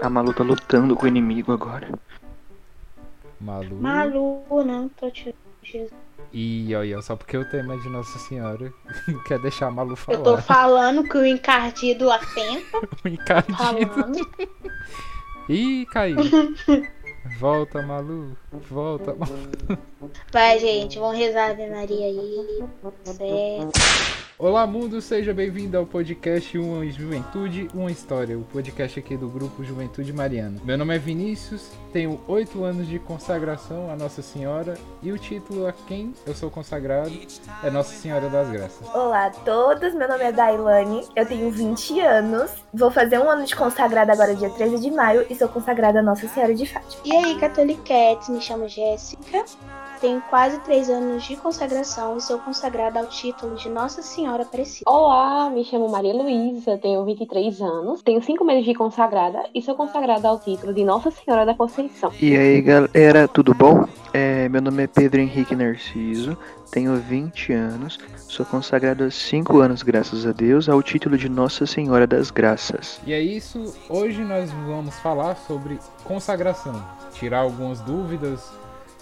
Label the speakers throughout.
Speaker 1: A Malu tá lutando com o inimigo agora.
Speaker 2: Malu.
Speaker 3: Malu, não, tô te.
Speaker 2: E olha, só porque o tema é de Nossa Senhora não quer deixar a Malu falar.
Speaker 3: Eu tô falando que o encardido atenta.
Speaker 2: O encardido.
Speaker 3: Falando.
Speaker 2: Ih, caiu. Volta, Malu. Volta, Malu.
Speaker 3: Vai, gente, vamos rezar a Ave Maria aí. Certo.
Speaker 2: Olá, mundo, seja bem-vindo ao podcast Uma Juventude, Uma História, o podcast aqui do grupo Juventude Mariana. Meu nome é Vinícius, tenho oito anos de consagração a Nossa Senhora e o título a quem eu sou consagrado é Nossa Senhora das Graças.
Speaker 4: Olá a todos, meu nome é Dailane, eu tenho 20 anos, vou fazer um ano de consagrada agora dia 13 de maio e sou consagrada a Nossa Senhora de Fátima.
Speaker 3: E aí, Catoliquetes, me chamo Jéssica. Tenho quase três anos de consagração e sou consagrada ao título de Nossa Senhora Aparecida.
Speaker 5: Olá, me chamo Maria Luísa, tenho 23 anos, tenho 5 meses de consagrada e sou consagrada ao título de Nossa Senhora da Conceição.
Speaker 1: E aí, galera, tudo bom? É, meu nome é Pedro Henrique Narciso, tenho 20 anos, sou consagrado há 5 anos, graças a Deus, ao título de Nossa Senhora das Graças.
Speaker 2: E é isso, hoje nós vamos falar sobre consagração, tirar algumas dúvidas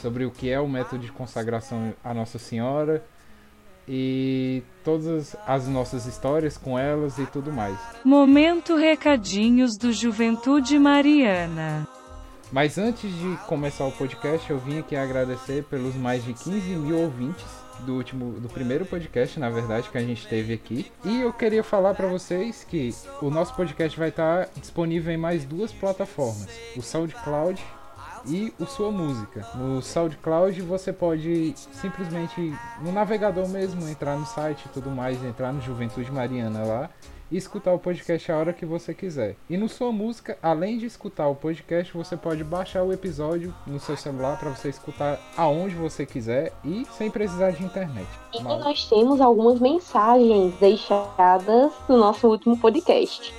Speaker 2: sobre o que é o método de consagração a Nossa Senhora e todas as nossas histórias com elas e tudo mais.
Speaker 6: Momento Recadinhos do Juventude Mariana.
Speaker 2: Mas antes de começar o podcast, eu vim aqui agradecer pelos mais de 15 mil ouvintes do último, do primeiro podcast, na verdade, que a gente teve aqui. E eu queria falar para vocês que o nosso podcast vai estar disponível em mais duas plataformas: o SoundCloud e o sua música. No SoundCloud você pode simplesmente no navegador mesmo entrar no site e tudo mais, entrar no Juventude Mariana lá e escutar o podcast a hora que você quiser. E no sua música, além de escutar o podcast, você pode baixar o episódio no seu celular para você escutar aonde você quiser e sem precisar de internet.
Speaker 5: E
Speaker 2: Mal.
Speaker 5: nós temos algumas mensagens deixadas no nosso último podcast.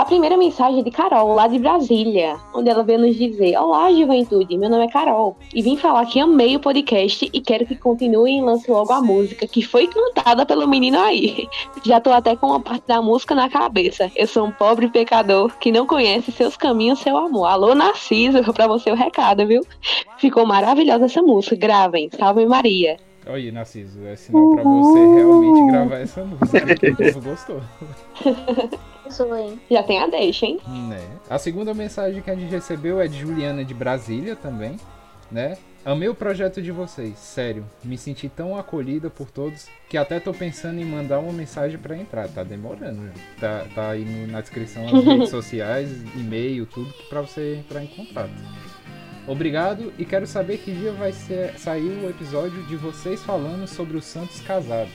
Speaker 5: A primeira mensagem é de Carol, lá de Brasília, onde ela veio nos dizer: Olá, juventude, meu nome é Carol e vim falar que amei o podcast e quero que continuem e lance logo a música que foi cantada pelo menino aí. Já tô até com uma parte da música na cabeça. Eu sou um pobre pecador que não conhece seus caminhos, seu amor. Alô, Narciso, pra você o recado, viu? Ficou maravilhosa essa música. Gravem, salve Maria.
Speaker 2: Olha aí, Narciso, é sinal pra você realmente gravar essa música, que o povo gostou.
Speaker 3: Hein?
Speaker 5: Já tem a deixa, hein?
Speaker 2: Né? A segunda mensagem que a gente recebeu é de Juliana de Brasília também, né? Amei o projeto de vocês, sério. Me senti tão acolhida por todos que até tô pensando em mandar uma mensagem pra entrar. Tá demorando, né? tá, tá aí no- na descrição as redes sociais, e-mail, tudo pra você entrar em contato. Obrigado e quero saber que dia vai ser, sair o episódio de vocês falando sobre os santos casados.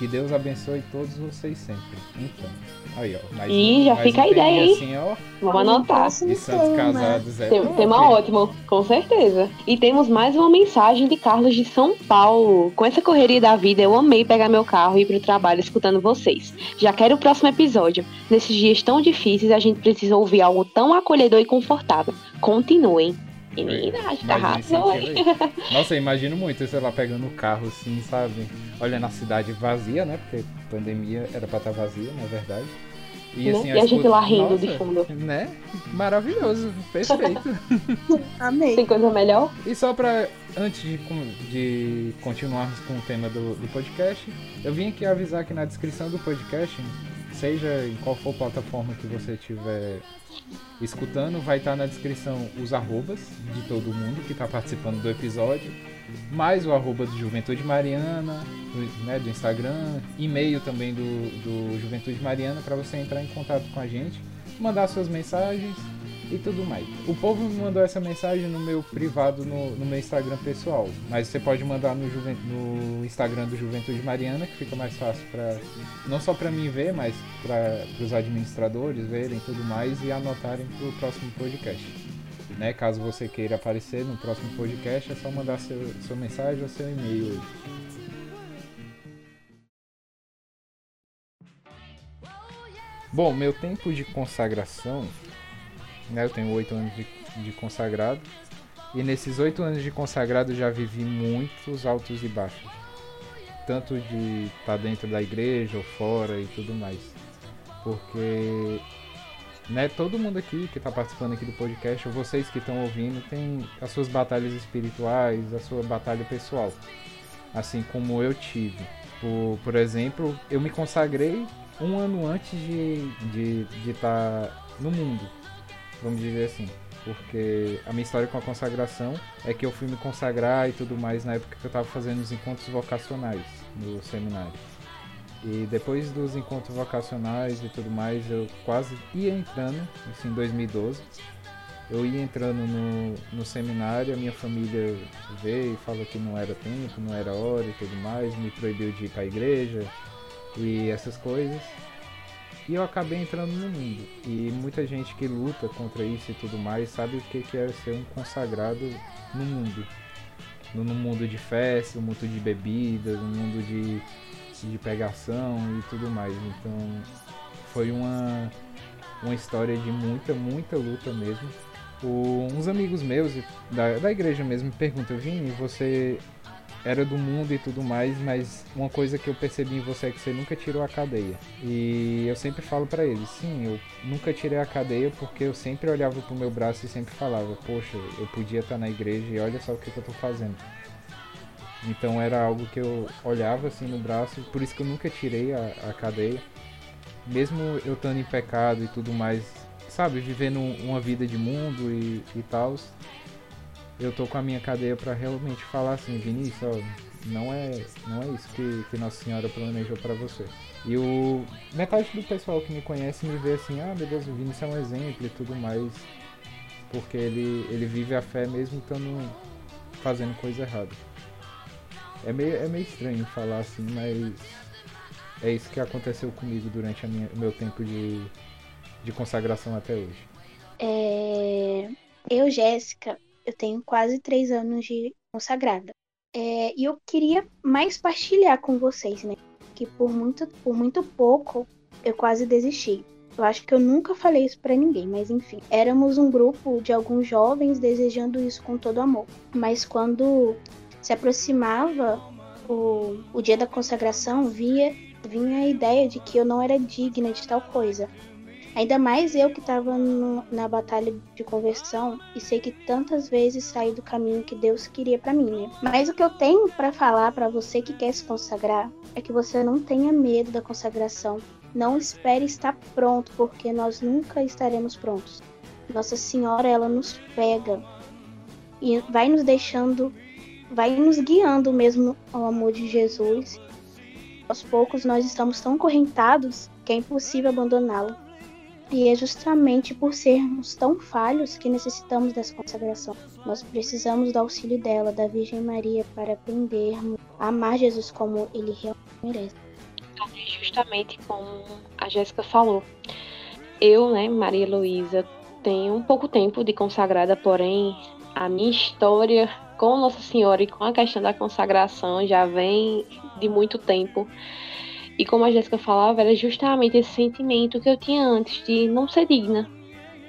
Speaker 2: Que Deus abençoe todos vocês sempre. Então, aí ó. Mais
Speaker 5: Ih, já
Speaker 2: mais
Speaker 5: fica a
Speaker 2: um
Speaker 5: ideia,
Speaker 2: teminha
Speaker 5: hein?
Speaker 2: Assim, ó,
Speaker 5: Vamos anotar.
Speaker 2: e santos casados é
Speaker 5: Tem,
Speaker 2: top.
Speaker 5: tema ótimo, com certeza. E temos mais uma mensagem de Carlos de São Paulo. Com essa correria da vida, eu amei pegar meu carro e ir pro trabalho escutando vocês. Já quero o próximo episódio. Nesses dias tão difíceis, a gente precisa ouvir algo tão acolhedor e confortável. Continuem. Menina, acho que tá
Speaker 2: Imagina
Speaker 5: arrasou.
Speaker 2: Nossa, eu imagino muito, sei lá, pegando o carro assim, sabe? Olhando a cidade vazia, né? Porque pandemia era pra estar vazia, na verdade.
Speaker 5: Né?
Speaker 2: assim,
Speaker 5: E a gente
Speaker 2: escuta-
Speaker 5: lá rindo de fundo.
Speaker 2: Né? Maravilhoso, perfeito.
Speaker 3: Amei.
Speaker 5: Tem coisa melhor?
Speaker 2: E só pra, antes de, de continuarmos com o tema do, do podcast, eu vim aqui avisar que na descrição do podcast, seja em qual for plataforma que você estiver escutando, vai estar na descrição os arrobas de todo mundo que está participando do episódio, mais o arroba do Juventude Mariana, do, né, do Instagram, e-mail também do, do Juventude Mariana para você entrar em contato com a gente, mandar suas mensagens e tudo mais. O povo me mandou essa mensagem no meu privado, no, no meu Instagram pessoal. Mas você pode mandar no, Juven- no Instagram do Juventude Mariana, que fica mais fácil para não só para mim ver, mas para os administradores verem tudo mais e anotarem para o próximo podcast. Né? Caso você queira aparecer no próximo podcast, é só mandar seu, sua mensagem ou seu e-mail. Bom, meu tempo de consagração, né? Eu tenho oito anos de, de consagrado. E nesses oito anos de consagrado já vivi muitos altos e baixos. Tanto de estar dentro da igreja ou fora e tudo mais. Porque né, todo mundo aqui que está participando aqui do podcast, ou vocês que estão ouvindo, tem as suas batalhas espirituais, a sua batalha pessoal. Assim como eu tive. Por, por exemplo, eu me consagrei um ano antes de estar de, de tá no mundo, vamos dizer assim. Porque a minha história com a consagração é que eu fui me consagrar e tudo mais na época que eu estava fazendo os encontros vocacionais no seminário. E depois dos encontros vocacionais e tudo mais, eu quase ia entrando, assim, em 2012. Eu ia entrando no, no seminário, a minha família veio e falou que não era tempo, não era hora e tudo mais, me proibiu de ir para a igreja e essas coisas. E eu acabei entrando no mundo. E muita gente que luta contra isso e tudo mais sabe o que é ser um consagrado no mundo. No, mundo de festa, no mundo de bebidas, no mundo de de pegação e tudo mais. Então foi uma, uma história de muita, muita luta mesmo. O, uns amigos meus da, da igreja mesmo me perguntam, Vini, você era do mundo e tudo mais, mas uma coisa que eu percebi em você é que você nunca tirou a cadeia. E eu sempre falo para eles, sim, eu nunca tirei a cadeia porque eu sempre olhava pro meu braço e sempre falava, poxa, eu podia estar na igreja e olha só o que, que eu tô fazendo. Então era algo que eu olhava assim no braço, por isso que eu nunca tirei a, a cadeia. Mesmo eu estando em pecado e tudo mais, sabe, vivendo uma vida de mundo e, e tal, eu tô com a minha cadeia para realmente falar assim, Vinícius, ó, não é, não é isso que, que Nossa Senhora planejou para você. E o metade do pessoal que me conhece me vê assim, ah meu Deus, o Vinícius é um exemplo e tudo mais, porque ele, ele vive a fé mesmo estando fazendo coisa errada. É meio, é meio estranho falar assim, mas é isso que aconteceu comigo durante o meu tempo de, de consagração até hoje.
Speaker 3: É... Eu, Jéssica, eu tenho quase três anos de consagrada. É... E eu queria mais partilhar com vocês, né? Que por muito, por muito pouco eu quase desisti. Eu acho que eu nunca falei isso para ninguém, mas enfim. Éramos um grupo de alguns jovens desejando isso com todo amor. Mas quando se aproximava o, o dia da consagração, via, vinha a ideia de que eu não era digna de tal coisa. Ainda mais eu que estava na batalha de conversão e sei que tantas vezes saí do caminho que Deus queria para mim, né? Mas o que eu tenho para falar para você que quer se consagrar é que você não tenha medo da consagração. Não espere estar pronto, porque nós nunca estaremos prontos. Nossa Senhora, ela nos pega e vai nos deixando vai nos guiando mesmo ao amor de Jesus. Aos poucos nós estamos tão correntados que é impossível abandoná-lo. E é justamente por sermos tão falhos que necessitamos dessa consagração. Nós precisamos do auxílio dela, da Virgem Maria, para aprendermos a amar Jesus como ele realmente merece.
Speaker 5: Justamente como a Jéssica falou. Eu, né, Maria Luísa, tenho um pouco tempo de consagrada, porém a minha história com Nossa Senhora e com a questão da consagração já vem de muito tempo. E como a Jéssica falava, era justamente esse sentimento que eu tinha antes de não ser digna.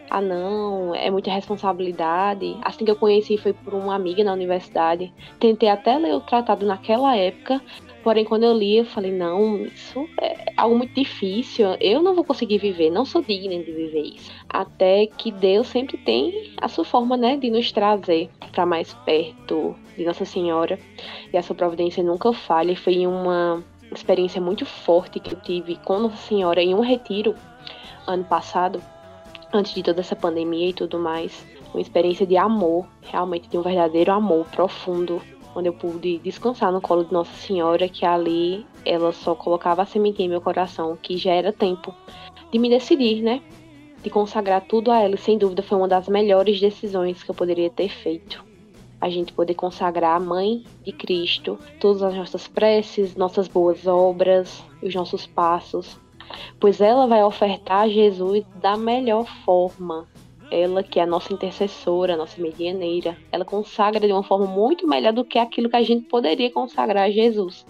Speaker 5: Ah, não, é muita responsabilidade. Assim que eu conheci foi por uma amiga na universidade. Tentei até ler o tratado naquela época, Porém, quando eu li, eu falei: não, isso é algo muito difícil. Eu não vou conseguir viver, não sou digna de viver isso. Até que Deus sempre tem a sua forma, né, de nos trazer para mais perto de Nossa Senhora. E a sua providência nunca falha. Foi uma experiência muito forte que eu tive com Nossa Senhora em um retiro ano passado, antes de toda essa pandemia e tudo mais. Uma experiência de amor, realmente de um verdadeiro amor profundo onde eu pude descansar no colo de Nossa Senhora, que ali ela só colocava a sementinha em meu coração, que já era tempo de me decidir, né? De consagrar tudo a ela. E sem dúvida foi uma das melhores decisões que eu poderia ter feito. A gente poder consagrar a Mãe de Cristo, todas as nossas preces, nossas boas obras, os nossos passos, pois ela vai ofertar Jesus da melhor forma, ela que é a nossa intercessora, a nossa medianeira, ela consagra de uma forma muito melhor do que aquilo que a gente poderia consagrar a Jesus.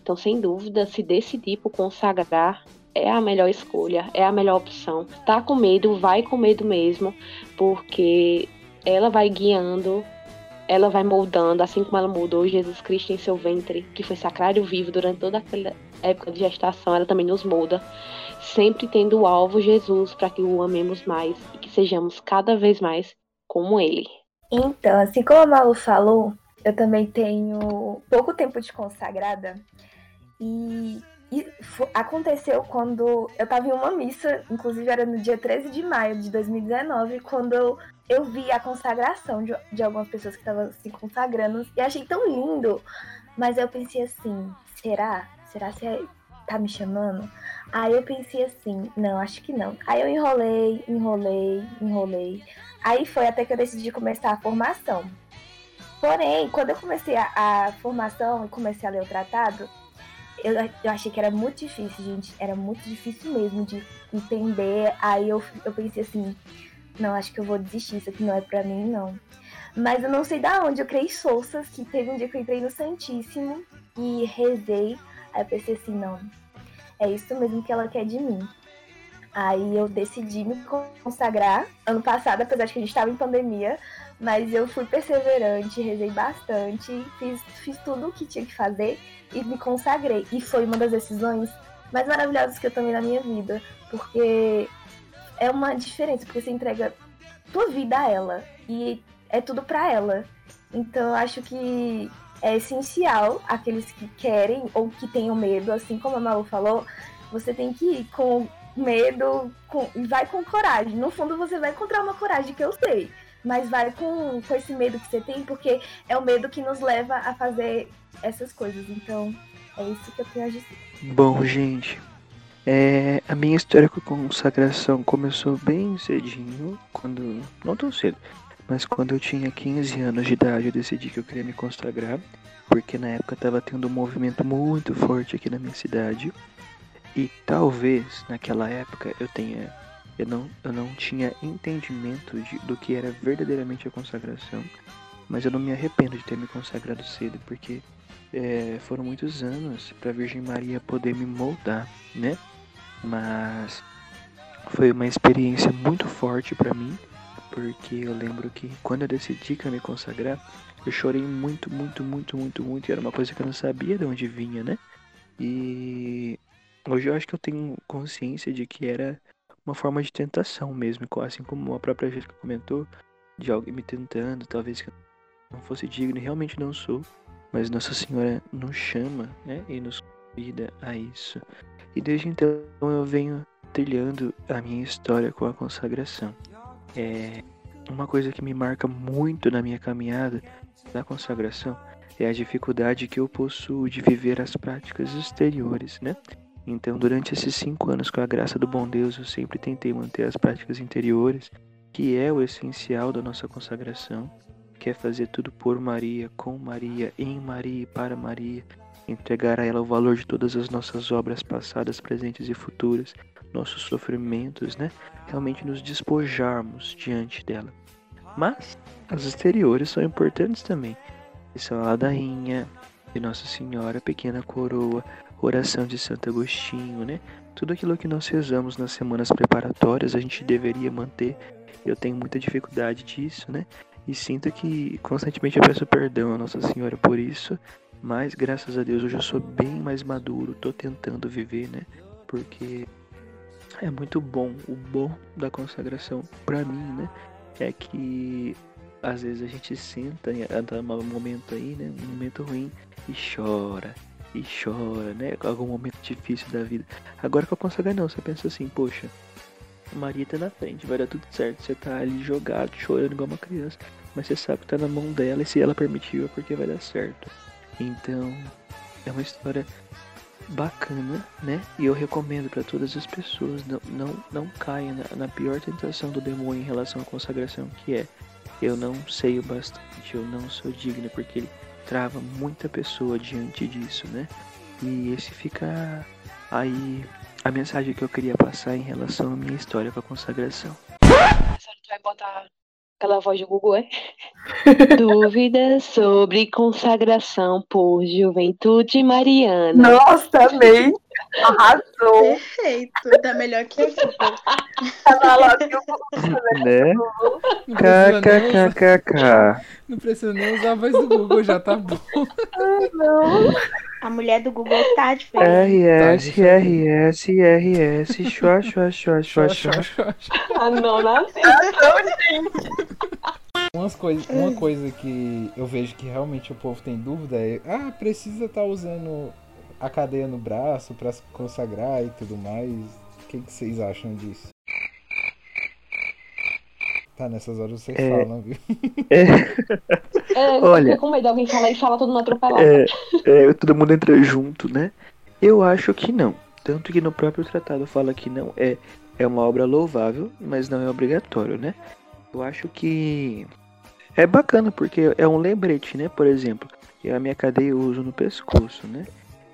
Speaker 5: Então, sem dúvida, se decidir por consagrar é a melhor escolha, é a melhor opção. Tá com medo, vai com medo mesmo, porque ela vai guiando ela vai moldando, assim como ela moldou Jesus Cristo em seu ventre, que foi sacrário vivo durante toda aquela época de gestação, ela também nos molda, sempre tendo o alvo Jesus para que o amemos mais e que sejamos cada vez mais como ele.
Speaker 4: Então, assim como a Malu falou, eu também tenho pouco tempo de consagrada e, e aconteceu quando eu estava em uma missa, inclusive era no dia 13 de maio de 2019, quando eu, eu vi a consagração de, de algumas pessoas que estavam se consagrando e achei tão lindo, mas eu pensei assim, será? Será se é, tá me chamando? Aí eu pensei assim, não, acho que não. Aí eu enrolei, enrolei, enrolei. Aí foi até que eu decidi começar a formação. Porém, quando eu comecei a, a formação e comecei a ler o tratado, eu, eu achei que era muito difícil, gente. Era muito difícil mesmo de entender. Aí eu, eu pensei assim, não, acho que eu vou desistir, isso aqui não é pra mim, não. Mas eu não sei da onde eu criei forças, que teve um dia que eu entrei no Santíssimo e rezei. Aí eu pensei assim, não, é isso mesmo que ela quer de mim. Aí eu decidi me consagrar ano passado, apesar de que a gente estava em pandemia, mas eu fui perseverante, rezei bastante, fiz, fiz tudo o que tinha que fazer e me consagrei. E foi uma das decisões mais maravilhosas que eu tomei na minha vida, porque é uma diferença, porque você entrega tua vida a ela e é tudo para ela. Então eu acho que é essencial aqueles que querem ou que tenham medo, assim como a Malu falou, você tem que ir com medo com, e vai com coragem. No fundo, você vai encontrar uma coragem que eu sei, mas vai com, com esse medo que você tem, porque é o medo que nos leva a fazer essas coisas. Então, é isso que eu tenho a dizer.
Speaker 1: Bom, gente, é, a minha história com consagração começou bem cedinho, quando. não tão cedo, mas quando eu tinha 15 anos de idade eu decidi que eu queria me consagrar, porque na época estava tendo um movimento muito forte aqui na minha cidade e talvez naquela época eu tenha eu não, eu não tinha entendimento de, do que era verdadeiramente a consagração, mas eu não me arrependo de ter me consagrado cedo, porque é, foram muitos anos para a Virgem Maria poder me moldar, né? Mas foi uma experiência muito forte para mim, porque eu lembro que quando eu decidi que eu me consagrar, eu chorei muito, muito, muito, muito, muito, e era uma coisa que eu não sabia de onde vinha, né? E Hoje eu acho que eu tenho consciência de que era uma forma de tentação mesmo, assim como a própria Jéssica comentou, de alguém me tentando, talvez que eu não fosse digno, e realmente não sou, mas Nossa Senhora nos chama, né, e nos convida a isso. E desde então eu venho trilhando a minha história com a consagração. É uma coisa que me marca muito na minha caminhada da consagração é a dificuldade que eu possuo de viver as práticas exteriores, né? Então, durante esses cinco anos, com a graça do bom Deus, eu sempre tentei manter as práticas interiores, que é o essencial da nossa consagração, que é fazer tudo por Maria, com Maria, em Maria e para Maria, entregar a ela o valor de todas as nossas obras passadas, presentes e futuras, nossos sofrimentos, né? Realmente nos despojarmos diante dela. Mas as exteriores são importantes também. São a ladainha de Nossa Senhora, pequena coroa, oração de Santo Agostinho, né? Tudo aquilo que nós rezamos nas semanas preparatórias a gente deveria manter. Eu tenho muita dificuldade disso, né? E sinto que constantemente eu peço perdão a Nossa Senhora por isso. Mas graças a Deus hoje eu sou bem mais maduro, tô tentando viver, né? Porque é muito bom. O bom da consagração para mim, né? É que às vezes a gente senta em um momento aí, né? Um momento ruim e chora e chora, né? Com algum momento difícil da vida. Agora que eu consagra não, você pensa assim, poxa, Maria tá na frente, vai dar tudo certo. Você tá ali jogado, chorando igual uma criança. Mas você sabe que tá na mão dela e se ela permitiu é porque vai dar certo. Então, é uma história bacana, né? E eu recomendo para todas as pessoas não não não caia na, na, pior tentação do demônio em relação à consagração, que é eu não sei o bastante, eu não sou digno, porque ele trava muita pessoa diante disso, né? E esse fica aí a mensagem que eu queria passar em relação à minha história com a consagração.
Speaker 5: A senhora vai botar aquela voz de Google, é? Dúvidas sobre consagração por juventude mariana.
Speaker 4: Nossa, amei! Arrasou!
Speaker 3: Perfeito, tá melhor que eu.
Speaker 1: Né?
Speaker 2: Não precisa, nem usar,
Speaker 1: KKKKK.
Speaker 2: não precisa nem usar a voz do Google, já tá bom.
Speaker 4: Não.
Speaker 3: A mulher do Google tá diferente.
Speaker 1: RS, RS, RS, chua, chua, chua, chua, chua.
Speaker 5: Ah, não, não.
Speaker 2: Umas coisas, uma coisa que eu vejo que realmente o povo tem dúvida é: ah, precisa estar usando a cadeia no braço pra se consagrar e tudo mais. O que, que vocês acham disso? Tá, nessas horas vocês
Speaker 1: É.
Speaker 2: falam, viu?
Speaker 1: É,
Speaker 5: É,
Speaker 1: Olha.
Speaker 5: fica com medo de alguém falar e fala todo mundo atropelado.
Speaker 1: é, é, todo mundo entra junto, né? Eu acho que não. Tanto que no próprio tratado fala que não é, é uma obra louvável, mas não é obrigatório, né? Eu acho que é bacana, porque é um lembrete, né? Por exemplo, eu, a minha cadeia eu uso no pescoço, né?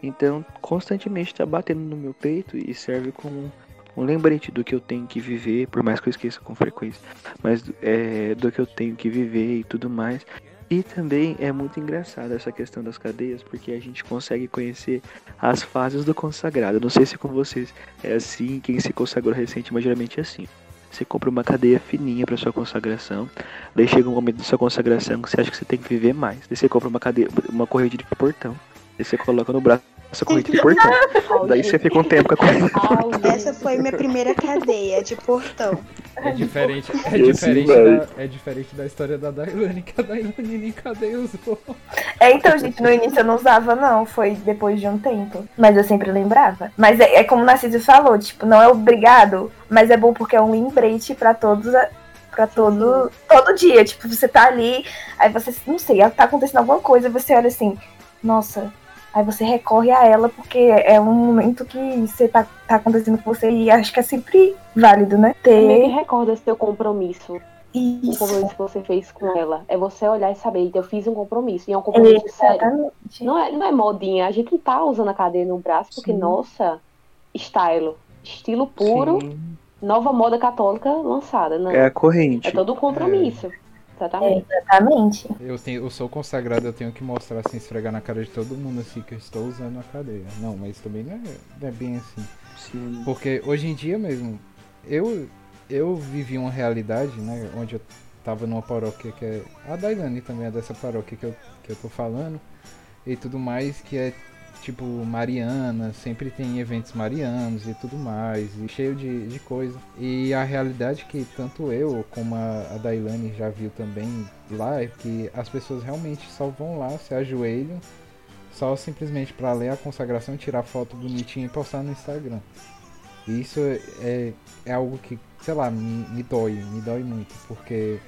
Speaker 1: Então, constantemente tá batendo no meu peito e serve como um lembrete do que eu tenho que viver, por mais que eu esqueça com frequência, mas é, do que eu tenho que viver e tudo mais. E também é muito engraçado essa questão das cadeias, porque a gente consegue conhecer as fases do consagrado. Não sei se com vocês é assim, quem se consagrou recente, mas geralmente é assim. Você compra uma cadeia fininha para sua consagração, daí chega um momento da sua consagração que você acha que você tem que viver mais. Daí você compra uma cadeia, uma corrente de portão, daí você coloca no braço essa corrente de portão. Daí você fica um tempo com a portão.
Speaker 3: Essa foi minha primeira cadeia de portão.
Speaker 2: É diferente, é diferente,
Speaker 1: vai.
Speaker 2: da, é diferente da história da Dailane, que a Dailane nem cadeia usou.
Speaker 4: É, então, gente, no início eu não usava, não. Foi depois de um tempo. Mas eu sempre lembrava. Mas é, é como o Narciso falou, tipo, não é obrigado, mas é bom porque é um lembrete pra todos. a- Pra todo, todo dia, tipo, você tá ali, aí você, não sei, tá acontecendo alguma coisa, você olha assim, nossa, aí você recorre a ela porque é um momento que você tá, tá acontecendo com você e acho que é sempre válido, né?
Speaker 5: Meio que
Speaker 4: Ter
Speaker 5: recorda seu compromisso. O
Speaker 4: isso.
Speaker 5: compromisso que você fez com ela. É você olhar e saber, "Eita, eu fiz um compromisso. E é um compromisso sério.
Speaker 4: Exatamente.
Speaker 5: Não é, não é modinha. A gente não tá usando a cadeia no braço porque,
Speaker 4: Sim.
Speaker 5: nossa, style. Estilo puro,
Speaker 1: Sim,
Speaker 5: nova moda católica lançada. Não.
Speaker 1: é
Speaker 5: É,
Speaker 1: a corrente.
Speaker 5: todo um compromisso. Exatamente.
Speaker 4: Exatamente.
Speaker 2: Eu, tenho, eu sou consagrado, eu tenho que mostrar assim, esfregar na cara de todo mundo assim que eu estou usando a cadeia. Não, mas também não é, não é bem assim.
Speaker 1: Sim.
Speaker 2: Porque hoje em dia mesmo, eu, eu vivi uma realidade, né, onde eu tava numa paróquia que é. A Dailane também é dessa paróquia que eu, que eu tô falando. E tudo mais, que é tipo Mariana, sempre tem eventos marianos e tudo mais, e cheio de, de coisa. E a realidade que tanto eu como a, a Dailane já viu também lá é que as pessoas realmente só vão lá, se ajoelham, só simplesmente para ler a consagração, tirar foto bonitinha e postar no Instagram. E isso é, é algo que, sei lá, me, me dói, me dói muito, porque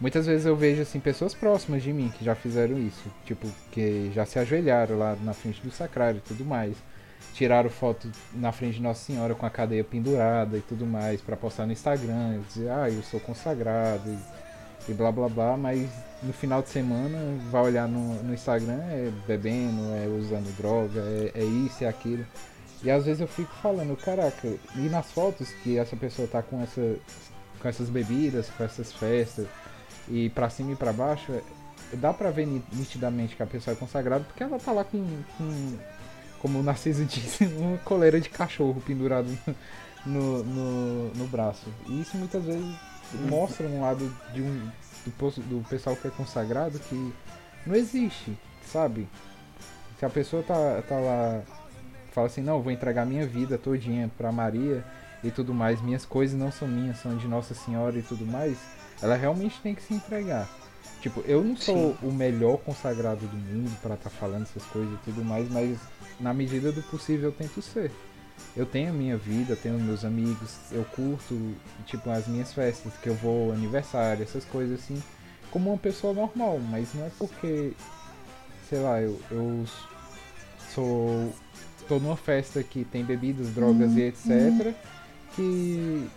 Speaker 2: muitas vezes eu vejo assim pessoas próximas de mim que já fizeram isso, tipo, que já se ajoelharam lá na frente do sacrário e tudo mais. Tiraram foto na frente de Nossa Senhora com a cadeia pendurada e tudo mais para postar no Instagram, e dizer, ah, eu sou consagrado e, e blá blá blá, mas no final de semana vai olhar no, no Instagram, é bebendo, é usando droga, é, é isso, é aquilo. E às vezes eu fico falando, caraca, e nas fotos que essa pessoa tá com, essa, com essas bebidas, com essas festas, e pra cima e pra baixo, é- dá pra ver ni- nitidamente que a pessoa é consagrada, porque ela tá lá com, com como o Narciso disse, uma coleira de cachorro pendurado no, no, no braço. E isso muitas vezes mostra um lado de um, do, do pessoal que é consagrado que não existe, sabe? Se a pessoa tá, tá lá, fala assim, não, vou entregar minha vida todinha pra Maria e tudo mais, minhas coisas não são minhas, são de Nossa Senhora e tudo mais, ela realmente tem que se entregar. Tipo, eu não sou o melhor consagrado do mundo pra estar falando essas coisas e tudo mais, mas na medida do possível eu tento ser. Eu tenho a minha vida, tenho meus amigos, eu curto, tipo, as minhas festas, que eu vou, aniversário, essas coisas assim, como uma pessoa normal, mas não é porque, sei lá, eu, eu sou. tô numa festa que tem bebidas, drogas e etc. que.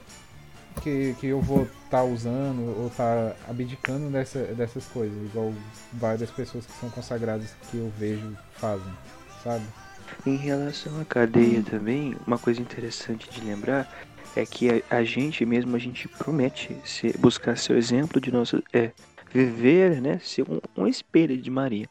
Speaker 2: Que, que eu vou estar usando ou estar abdicando dessa, dessas coisas, igual várias pessoas que são consagradas que eu vejo fazem, sabe?
Speaker 1: Em relação à cadeia também, uma coisa interessante de lembrar é que a, a gente mesmo, a gente promete ser, buscar seu exemplo de nosso. É, viver, né? Ser um, um espelho de Maria.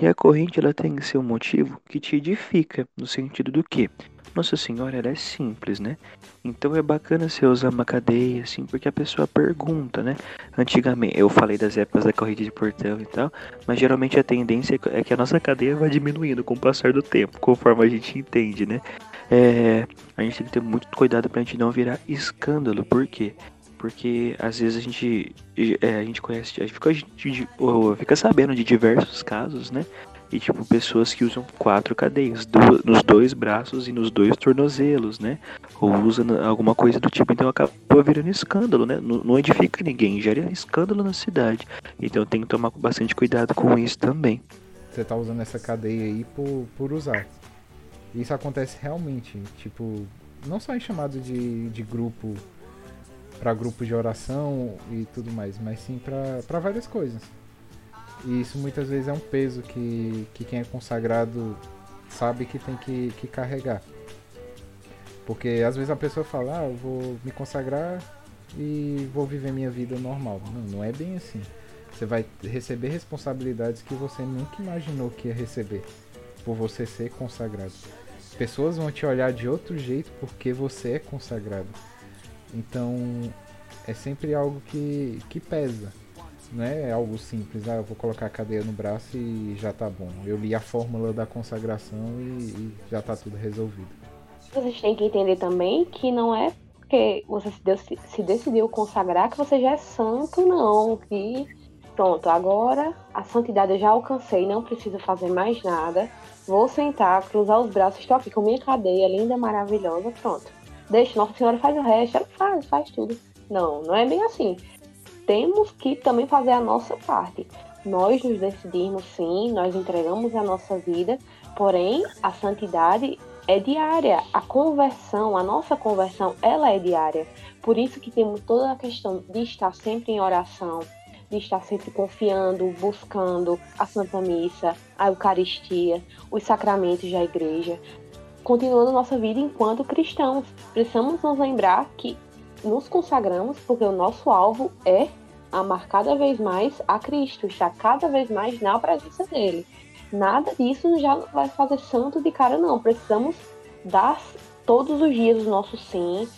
Speaker 1: E a corrente ela tem que ser um motivo que te edifica, no sentido do que? Nossa Senhora ela é simples, né? Então é bacana você usar uma cadeia, assim, porque a pessoa pergunta, né? Antigamente, eu falei das épocas da corrida de portão e tal, mas geralmente a tendência é que a nossa cadeia vai diminuindo com o passar do tempo, conforme a gente entende, né? É, a gente tem que ter muito cuidado pra gente não virar escândalo, por quê? Porque às vezes a gente, é, a gente conhece, a gente fica, a gente, fica sabendo de diversos casos, né? E tipo, pessoas que usam quatro cadeias, nos dois braços e nos dois tornozelos, né? Ou usam alguma coisa do tipo, então acaba virando escândalo, né? Não, não edifica ninguém, gera escândalo na cidade. Então tem que tomar bastante cuidado com isso também.
Speaker 2: Você tá usando essa cadeia aí por, por usar. Isso acontece realmente, tipo, não só em chamado de, de grupo para grupo de oração e tudo mais, mas sim para várias coisas. E isso muitas vezes é um peso que, que quem é consagrado sabe que tem que, que carregar. Porque às vezes a pessoa fala, ah, eu vou me consagrar e vou viver minha vida normal. Não, não é bem assim. Você vai receber responsabilidades que você nunca imaginou que ia receber por você ser consagrado. Pessoas vão te olhar de outro jeito porque você é consagrado. Então é sempre algo que, que pesa. Não é algo simples, ah, eu vou colocar a cadeia no braço e já tá bom. Eu li a fórmula da consagração e, e já tá tudo resolvido.
Speaker 5: Vocês têm que entender também que não é porque você se, se decidiu consagrar que você já é santo, não. Que pronto, agora a santidade eu já alcancei, não preciso fazer mais nada. Vou sentar, cruzar os braços, estou aqui com minha cadeia linda, maravilhosa, pronto. Deixa, Nossa Senhora faz o resto, ela faz, faz tudo. Não, não é bem assim temos que também fazer a nossa parte. Nós nos decidimos sim, nós entregamos a nossa vida, porém a santidade é diária. A conversão, a nossa conversão, ela é diária. Por isso que temos toda a questão de estar sempre em oração, de estar sempre confiando, buscando a Santa Missa, a Eucaristia, os sacramentos da igreja, continuando nossa vida enquanto cristãos. Precisamos nos lembrar que nos consagramos porque o nosso alvo é amar cada vez mais a Cristo, estar cada vez mais na presença dele. Nada disso já vai fazer santo de cara, não. Precisamos dar todos os dias o nosso sim,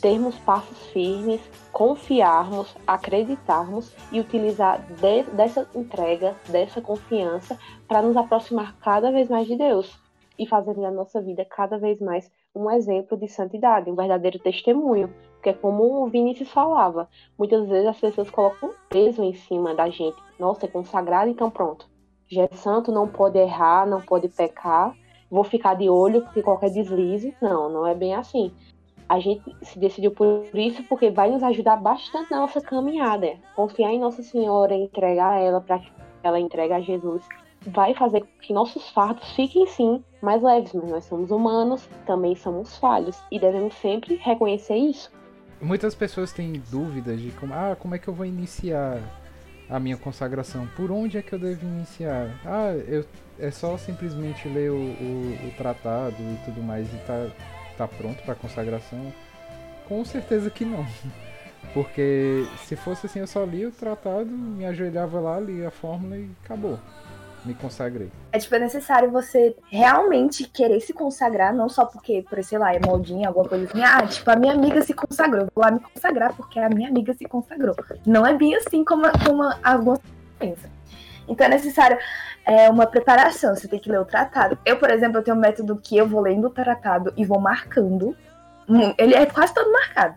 Speaker 5: termos passos firmes, confiarmos, acreditarmos e utilizar de, dessa entrega, dessa confiança para nos aproximar cada vez mais de Deus e fazer da nossa vida cada vez mais um exemplo de santidade, um verdadeiro testemunho. Porque, como o Vinícius falava, muitas vezes as pessoas colocam peso em cima da gente. Nossa, é consagrado, então pronto. Já é santo, não pode errar, não pode pecar. Vou ficar de olho porque qualquer deslize. Não, não é bem assim. A gente se decidiu por isso porque vai nos ajudar bastante na nossa caminhada. Confiar em Nossa Senhora, entregar ela para que ela entregue a Jesus vai fazer que nossos fardos fiquem sim mais leves, mas nós somos humanos, também somos falhos e devemos sempre reconhecer isso.
Speaker 2: Muitas pessoas têm dúvidas de como, ah, como é que eu vou iniciar a minha consagração? Por onde é que eu devo iniciar? Ah, eu, é só simplesmente ler o, o, o tratado e tudo mais e tá, tá pronto para consagração? Com certeza que não. Porque se fosse assim, eu só lia o tratado, me ajoelhava lá, lia a fórmula e acabou me consagrei.
Speaker 4: É tipo, é necessário você realmente querer se consagrar, não só porque, por sei lá, é moldinha, alguma coisa assim. Ah, tipo, a minha amiga se consagrou, vou lá me consagrar porque a minha amiga se consagrou. Não é bem assim como, como algumas pensam. Então é necessário é, uma preparação, você tem que ler o tratado. Eu, por exemplo, eu tenho um método que eu vou lendo o tratado e vou marcando. Ele é quase todo marcado.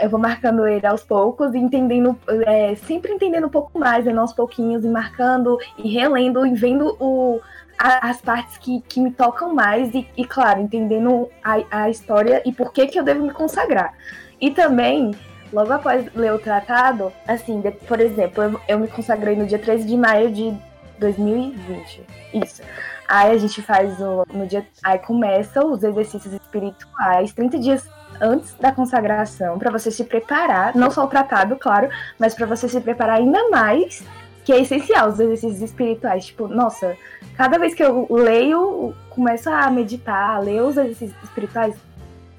Speaker 4: Eu vou marcando ele aos poucos e entendendo, é, sempre entendendo um pouco mais, né, aos pouquinhos, e marcando e relendo e vendo o, a, as partes que, que me tocam mais e, e claro, entendendo a, a história e por que, que eu devo me consagrar. E também logo após ler o tratado, assim, de, por exemplo, eu, eu, me consagrei no dia 13 de maio de 2020. Isso. Aí a gente faz o, no dia. Aí começa os exercícios espirituais, 30 dias antes da consagração, para você se preparar, não só o tratado, claro, mas para você se preparar ainda mais, que é essencial os exercícios espirituais. Tipo, nossa, cada vez que eu leio, começo a meditar, a ler os exercícios espirituais,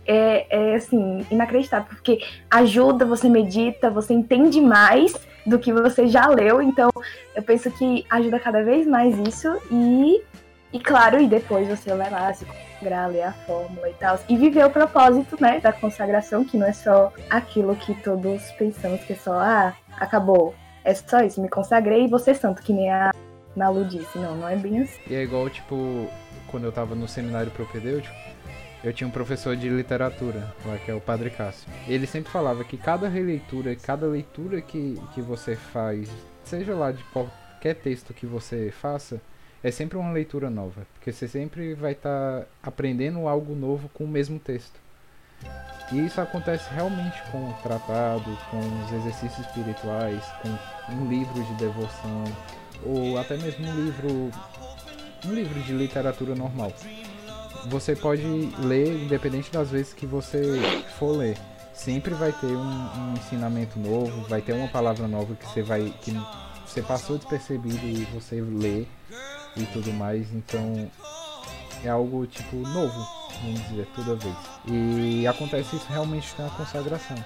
Speaker 4: é, é assim, inacreditável, porque ajuda, você medita, você entende mais do que você já leu, então eu penso que ajuda cada vez mais isso e, e claro, e depois você lá, se consagrar, ler a fórmula e tal. E viver o propósito, né, da consagração, que não é só aquilo que todos pensamos que é só, ah, acabou. É só isso, me consagrei e ser santo, que nem a Malu disse. Não, não é bem assim.
Speaker 2: E é igual, tipo, quando eu tava no seminário propedêutico, eu tinha um professor de literatura, lá que é o Padre Cássio. Ele sempre falava que cada releitura, cada leitura que, que você faz, seja lá de qualquer texto que você faça, é sempre uma leitura nova, porque você sempre vai estar tá aprendendo algo novo com o mesmo texto. E isso acontece realmente com o tratado, com os exercícios espirituais, com um livro de devoção, ou até mesmo um livro um livro de literatura normal. Você pode ler independente das vezes que você for ler. Sempre vai ter um, um ensinamento novo, vai ter uma palavra nova que você vai que você passou despercebido e você lê e tudo mais. Então é algo tipo novo, vamos dizer, toda vez. E acontece isso realmente com a consagração.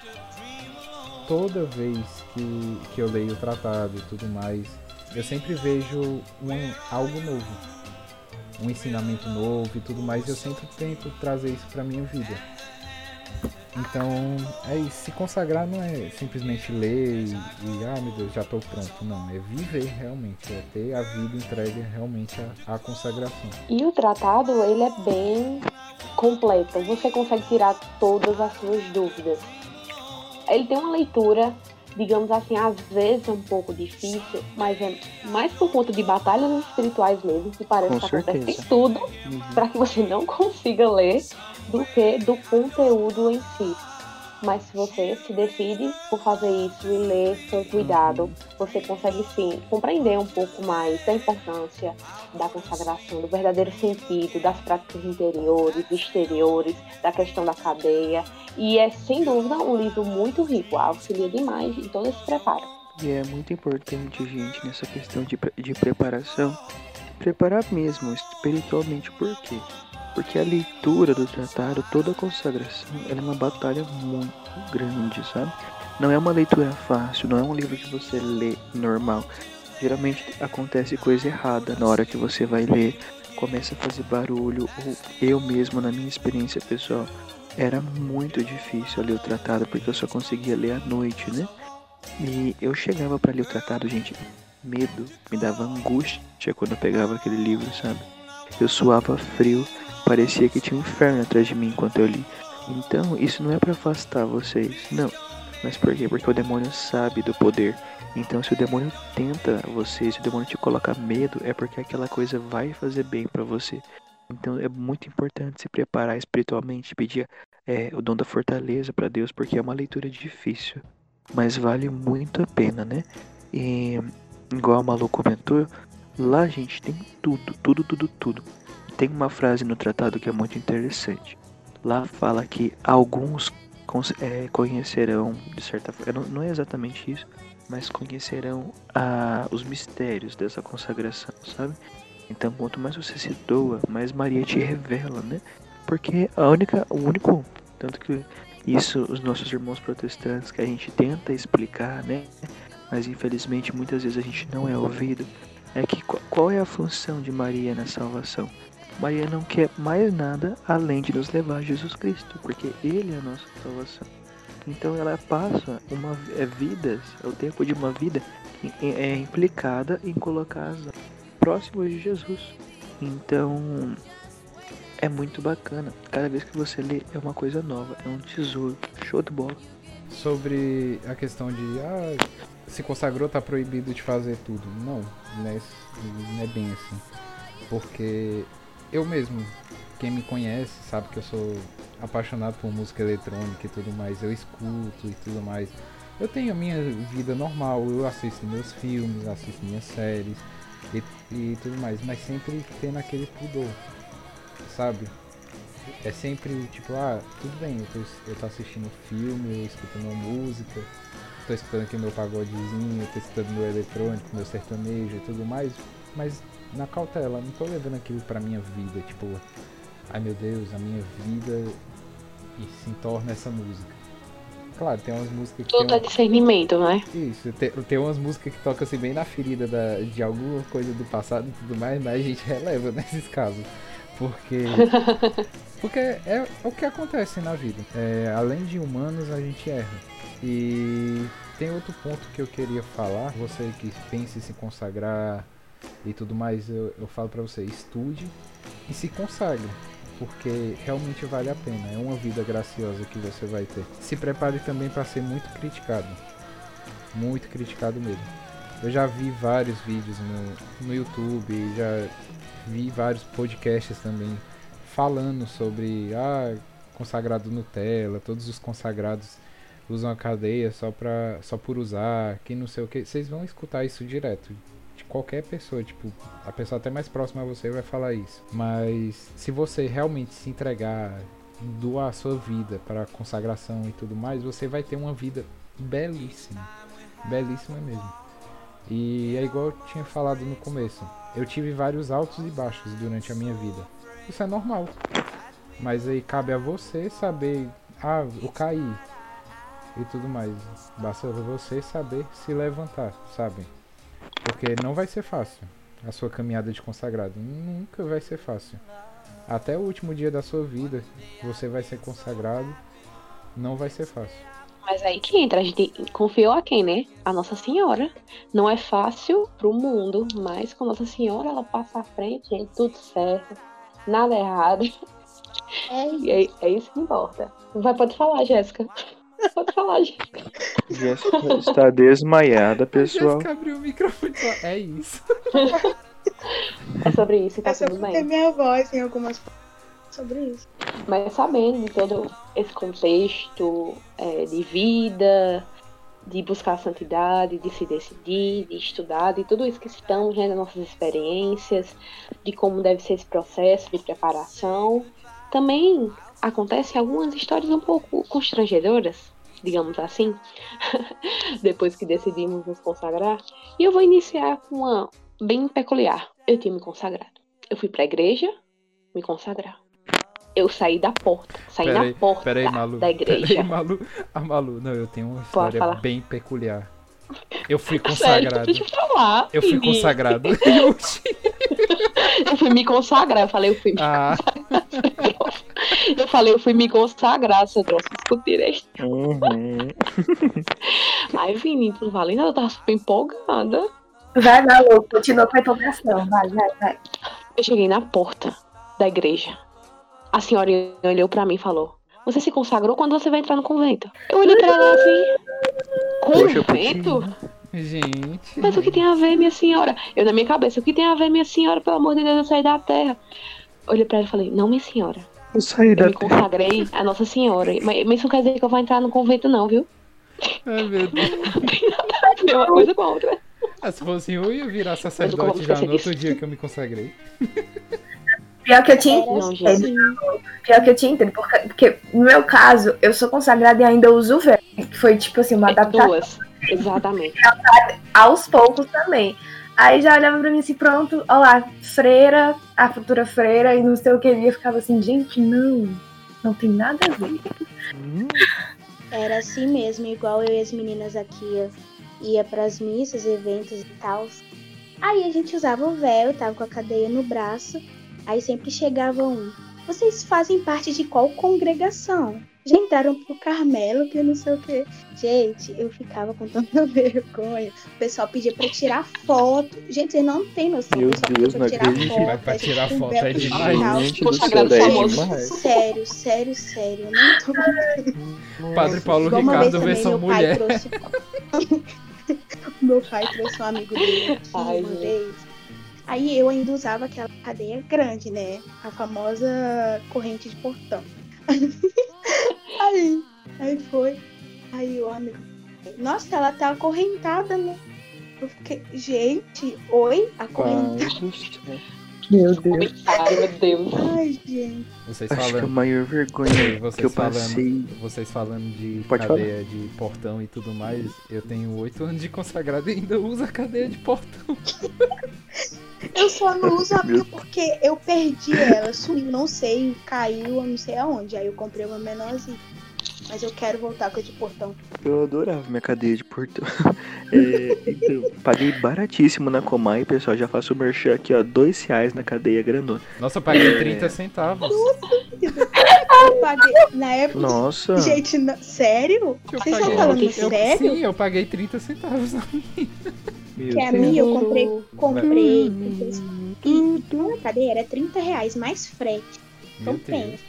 Speaker 2: Toda vez que, que eu leio o tratado e tudo mais, eu sempre vejo um, algo novo um ensinamento novo e tudo mais, eu sempre tento trazer isso para minha vida. Então, é isso. Se consagrar não é simplesmente ler e, e ah, meu Deus, já estou pronto. Não, é viver realmente, é ter a vida entregue realmente à, consagração.
Speaker 5: E o tratado, ele é bem completo. Você consegue tirar todas as suas dúvidas. Ele tem uma leitura digamos assim, às vezes é um pouco difícil, mas é mais por conta de batalhas espirituais mesmo, que parece Com que acontece tudo uhum. para que você não consiga ler, do que do conteúdo em si. Mas se você se decide por fazer isso e ler com cuidado, uhum. você consegue sim compreender um pouco mais da importância da consagração, do verdadeiro sentido, das práticas interiores, exteriores, da questão da cadeia. E é sem dúvida um livro muito rico, auxilia demais em todo esse preparo.
Speaker 1: E é muito importante, gente, nessa questão de, de preparação, preparar mesmo espiritualmente, por quê? Porque a leitura do tratado, toda a consagração, ela é uma batalha muito grande, sabe? Não é uma leitura fácil, não é um livro que você lê normal. Geralmente acontece coisa errada na hora que você vai ler, começa a fazer barulho, ou eu mesmo, na minha experiência pessoal, era muito difícil ler o tratado porque eu só conseguia ler à noite, né? E eu chegava para ler o tratado, gente, medo, me dava angústia quando eu pegava aquele livro, sabe? Eu suava frio, Parecia que tinha um inferno atrás de mim enquanto eu li. Então, isso não é para afastar vocês, não. Mas por quê? Porque o demônio sabe do poder. Então, se o demônio tenta você, se o demônio te coloca medo, é porque aquela coisa vai fazer bem para você. Então, é muito importante se preparar espiritualmente, pedir é, o dom da fortaleza para Deus, porque é uma leitura difícil, mas vale muito a pena, né? E, igual a Malu comentou, lá gente tem tudo, tudo, tudo, tudo tem uma frase no tratado que é muito interessante. Lá fala que alguns é, conhecerão, de certa forma, não, não, é exatamente isso, mas conhecerão a, os mistérios dessa consagração, sabe? Então, quanto mais você se doa, mais Maria te revela, né? Porque a única, o único, tanto que isso os nossos irmãos protestantes que a gente tenta explicar, né? Mas infelizmente muitas vezes a gente não é ouvido. É que qual é a função de Maria na salvação? Maria não quer mais nada além de nos levar a Jesus Cristo, porque Ele é a nossa salvação. Então ela passa uma é, vidas, é o tempo de uma vida é implicada em colocar próximos de Jesus. Então é muito bacana. Cada vez que você lê é uma coisa nova, é um tesouro, show de bola.
Speaker 2: Sobre a questão de ah, se consagrou tá proibido de fazer tudo. Não, não é, não é bem assim. Porque eu mesmo, quem me conhece sabe que eu sou apaixonado por música eletrônica e tudo mais, eu escuto e tudo mais. Eu tenho a minha vida normal, eu assisto meus filmes, assisto minhas séries e, e tudo mais, mas sempre tendo aquele pudor, sabe? É sempre tipo, ah, tudo bem, eu tô, eu tô assistindo filme, eu escutando uma música, tô escutando aqui meu pagodezinho, tô escutando meu eletrônico, meu sertanejo e tudo mais, mas na cautela, não tô levando aquilo pra minha vida, tipo, ai meu Deus, a minha vida e se torna essa música. Claro, tem umas músicas que.
Speaker 5: Tudo é discernimento, né?
Speaker 2: Isso, tem, tem umas músicas que tocam assim bem na ferida da, de alguma coisa do passado e tudo mais, mas a gente releva nesses casos. Porque. Porque é o que acontece na vida. É, além de humanos, a gente erra. E tem outro ponto que eu queria falar. Você que pensa em se consagrar e tudo mais, eu, eu falo para você: estude e se consagre. Porque realmente vale a pena. É uma vida graciosa que você vai ter. Se prepare também para ser muito criticado. Muito criticado mesmo. Eu já vi vários vídeos no, no YouTube, já vi vários podcasts também falando sobre ah, consagrado Nutella, todos os consagrados usam a cadeia só pra, só por usar, que não sei o que. Vocês vão escutar isso direto. Qualquer pessoa, tipo, a pessoa até mais próxima a você vai falar isso. Mas se você realmente se entregar, doar a sua vida para consagração e tudo mais, você vai ter uma vida belíssima. Belíssima mesmo. E é igual eu tinha falado no começo. Eu tive vários altos e baixos durante a minha vida. Isso é normal. Mas aí cabe a você saber, ah, eu caí e tudo mais. Basta você saber se levantar, sabe? Porque não vai ser fácil a sua caminhada de consagrado. Nunca vai ser fácil. Até o último dia da sua vida, você vai ser consagrado. Não vai ser fácil.
Speaker 5: Mas aí que entra, a gente confiou a quem, né? A Nossa Senhora. Não é fácil pro mundo, mas com Nossa Senhora ela passa à frente, gente, tudo certo, nada errado.
Speaker 3: É
Speaker 5: E é, é isso que importa. Vai, pode falar, Jéssica. Pode falar, Jéssica.
Speaker 1: Jéssica está desmaiada, pessoal.
Speaker 2: Jéssica abriu o microfone e falou, é isso.
Speaker 5: É sobre isso e tá
Speaker 3: É
Speaker 5: tudo bem.
Speaker 3: minha voz em algumas sobre isso.
Speaker 5: Mas sabendo de todo esse contexto é, de vida, de buscar a santidade, de se decidir, de estudar, de tudo isso que estamos, né, das nossas experiências, de como deve ser esse processo de preparação, também acontecem algumas histórias um pouco constrangedoras, digamos assim, depois que decidimos nos consagrar. E eu vou iniciar com uma bem peculiar. Eu tinha me consagrado. Eu fui pra igreja me consagrar. Eu saí da porta, saí
Speaker 2: Peraí,
Speaker 5: na porta
Speaker 2: Peraí, Malu.
Speaker 5: da igreja.
Speaker 2: Peraí, Malu. A Malu, não, eu tenho uma história bem peculiar. Eu fui
Speaker 5: Sério,
Speaker 2: consagrado.
Speaker 5: eu falar.
Speaker 2: Eu fui consagrado.
Speaker 5: Eu fui me consagrar. Eu falei, eu fui me
Speaker 2: ah,
Speaker 5: Eu falei, eu fui me consagrar, seu troço. Escuta direito.
Speaker 1: Uhum.
Speaker 5: Aí, Vini, tu valendo, eu tava super empolgada.
Speaker 4: Vai, Malu, continua com a empolgação. Vai, vai, vai.
Speaker 5: Eu cheguei na porta da igreja. A senhora olhou pra mim e falou: Você se consagrou quando você vai entrar no convento? Eu olhei pra ela assim:
Speaker 1: Poxa,
Speaker 5: Convento?
Speaker 2: gente.
Speaker 5: Mas o que tem a ver, minha senhora? Eu na minha cabeça, o que tem a ver, minha senhora? Pelo amor de Deus, eu saí da terra. Olhei pra ela e falei: Não, minha senhora.
Speaker 1: Eu saí
Speaker 5: Eu me consagrei a Nossa Senhora. Mas, isso não quer dizer que eu vou entrar no convento, não, viu?
Speaker 2: Ai, meu Deus.
Speaker 5: Não tem nada a ver uma coisa com a outra.
Speaker 2: Ah, se fosse eu, ia virar sacerdote já no outro dia que eu me consagrei.
Speaker 4: Pior que eu tinha
Speaker 5: gente.
Speaker 4: Pior que eu tinha entendo. Porque, porque no meu caso, eu sou consagrada e ainda uso o véu. Que foi tipo assim, uma
Speaker 5: É
Speaker 4: adaptação
Speaker 5: duas. Exatamente.
Speaker 4: aos poucos também. Aí já olhava pra mim assim, pronto, ó lá, freira, a futura freira, e não sei o que. E eu ficava assim, gente, não, não tem nada a ver.
Speaker 3: Era assim mesmo, igual eu e as meninas aqui ia, ia pras missas, eventos e tal. Aí a gente usava o véu, tava com a cadeia no braço. Aí sempre chegava um. Vocês fazem parte de qual congregação? Já entraram pro Carmelo, que eu não sei o que. Gente, eu ficava com tanta vergonha. O pessoal pedia pra tirar foto. Gente, vocês não tem noção.
Speaker 1: Meu Deus, não
Speaker 3: pra tirar
Speaker 1: acredito.
Speaker 3: foto.
Speaker 2: Mas pra tirar foto é demais.
Speaker 3: final.
Speaker 1: Gente do
Speaker 5: Consagrado
Speaker 1: céu, daí é
Speaker 5: famoso.
Speaker 1: demais.
Speaker 3: Sério, sério, sério. Eu não tô
Speaker 2: Padre Paulo
Speaker 3: Igual
Speaker 2: Ricardo versão
Speaker 3: pai
Speaker 2: mulher.
Speaker 3: trouxe- meu pai trouxe um amigo dele aqui
Speaker 5: Ai,
Speaker 3: uma vez. Aí eu ainda usava aquela cadeia grande, né? A famosa corrente de portão. aí, aí foi. Aí o amigo. Nossa, ela tá acorrentada, né? Eu fiquei, gente, oi? Acorrentada.
Speaker 1: céu.
Speaker 4: Meu Deus.
Speaker 5: Comentário, meu Deus.
Speaker 3: Ai, gente.
Speaker 2: Vocês
Speaker 1: Acho que a
Speaker 2: falando.
Speaker 1: maior vergonha
Speaker 2: Vocês
Speaker 1: que eu
Speaker 2: falando,
Speaker 1: passei.
Speaker 2: vocês falando de
Speaker 1: Pode
Speaker 2: cadeia de portão e tudo mais, eu tenho oito anos de consagrado e ainda uso a cadeia de portão.
Speaker 3: Eu só não uso a minha porque eu perdi ela, sumiu, não sei, caiu, eu não sei aonde. Aí eu comprei uma menorzinha. mas eu quero voltar com a de portão.
Speaker 1: Eu adorava minha cadeia de portão. É, então, paguei baratíssimo na Comai, pessoal. Já faço o merchan aqui, ó. Dois reais na cadeia grandona.
Speaker 2: Nossa, eu paguei
Speaker 1: É.
Speaker 2: 30 centavos.
Speaker 3: Eu paguei. Na época.
Speaker 1: Nossa.
Speaker 3: Gente, não- sério?
Speaker 2: Eu
Speaker 3: Vocês estão falando
Speaker 2: eu-
Speaker 3: sério?
Speaker 2: Sim, eu paguei 30 centavos.
Speaker 1: Meu
Speaker 3: Que a
Speaker 1: Deus.
Speaker 3: minha eu comprei. Comprei.
Speaker 2: Hum.
Speaker 3: E uma cadeira era 30 reais mais frete. Então pensa.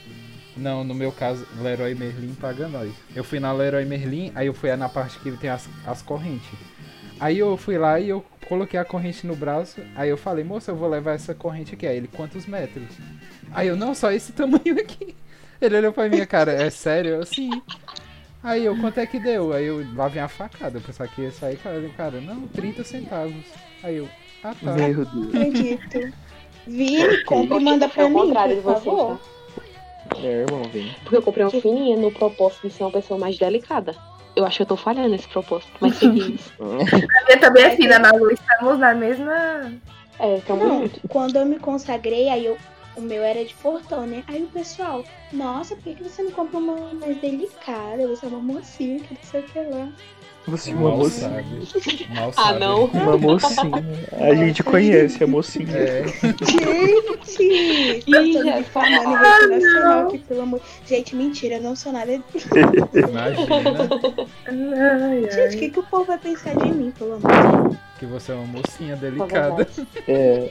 Speaker 2: Não, no meu caso, Leroy Merlin paga nós. Eu fui na Leroy Merlin, aí eu fui na parte que tem as, as correntes. Aí eu fui lá e eu coloquei a corrente no braço. Aí eu falei, moça, eu vou levar essa corrente aqui. Aí ele, quantos metros? Aí eu, não, só esse tamanho aqui. Ele olhou pra minha cara, é sério? Eu, sim. Aí eu, quanto é que deu? Aí eu, lá vem a facada. Eu pensava que ia sair, cara, cara, não, 30 centavos. Aí eu, ah tá.
Speaker 1: Meu Deus.
Speaker 3: Acredito. Vini, compra e manda pra
Speaker 5: é
Speaker 3: mim,
Speaker 5: contrário de
Speaker 3: por
Speaker 5: vocês,
Speaker 3: favor.
Speaker 5: tá?
Speaker 1: É, irmão, vem.
Speaker 5: Porque eu comprei uma fininha no propósito de ser uma pessoa mais delicada. Eu acho que eu tô falhando nesse propósito, mas seguimos.
Speaker 4: Eu também é fina, Malu. Estamos na mesma.
Speaker 5: É, tamo
Speaker 3: Não,
Speaker 5: junto.
Speaker 3: quando eu me consagrei, aí eu, o meu era de portão, né? Aí o pessoal, nossa, por que que você não compra uma mais delicada? Você é uma mocinha, que não sei o que lá.
Speaker 1: Você é uma
Speaker 2: Mal
Speaker 1: mocinha.
Speaker 2: sabe. Mal
Speaker 5: Ah, não.
Speaker 1: Uma mocinha. A gente conhece a mocinha.
Speaker 2: É,
Speaker 3: Gente!
Speaker 5: Ih, já
Speaker 3: falando
Speaker 5: fala.
Speaker 3: nacional aqui, pelo amor. Gente, mentira, eu não sou nada.
Speaker 2: imagina
Speaker 4: Ai,
Speaker 3: Gente, o que, que o povo vai pensar de mim, pelo amor?
Speaker 2: que você é uma mocinha delicada.
Speaker 1: É,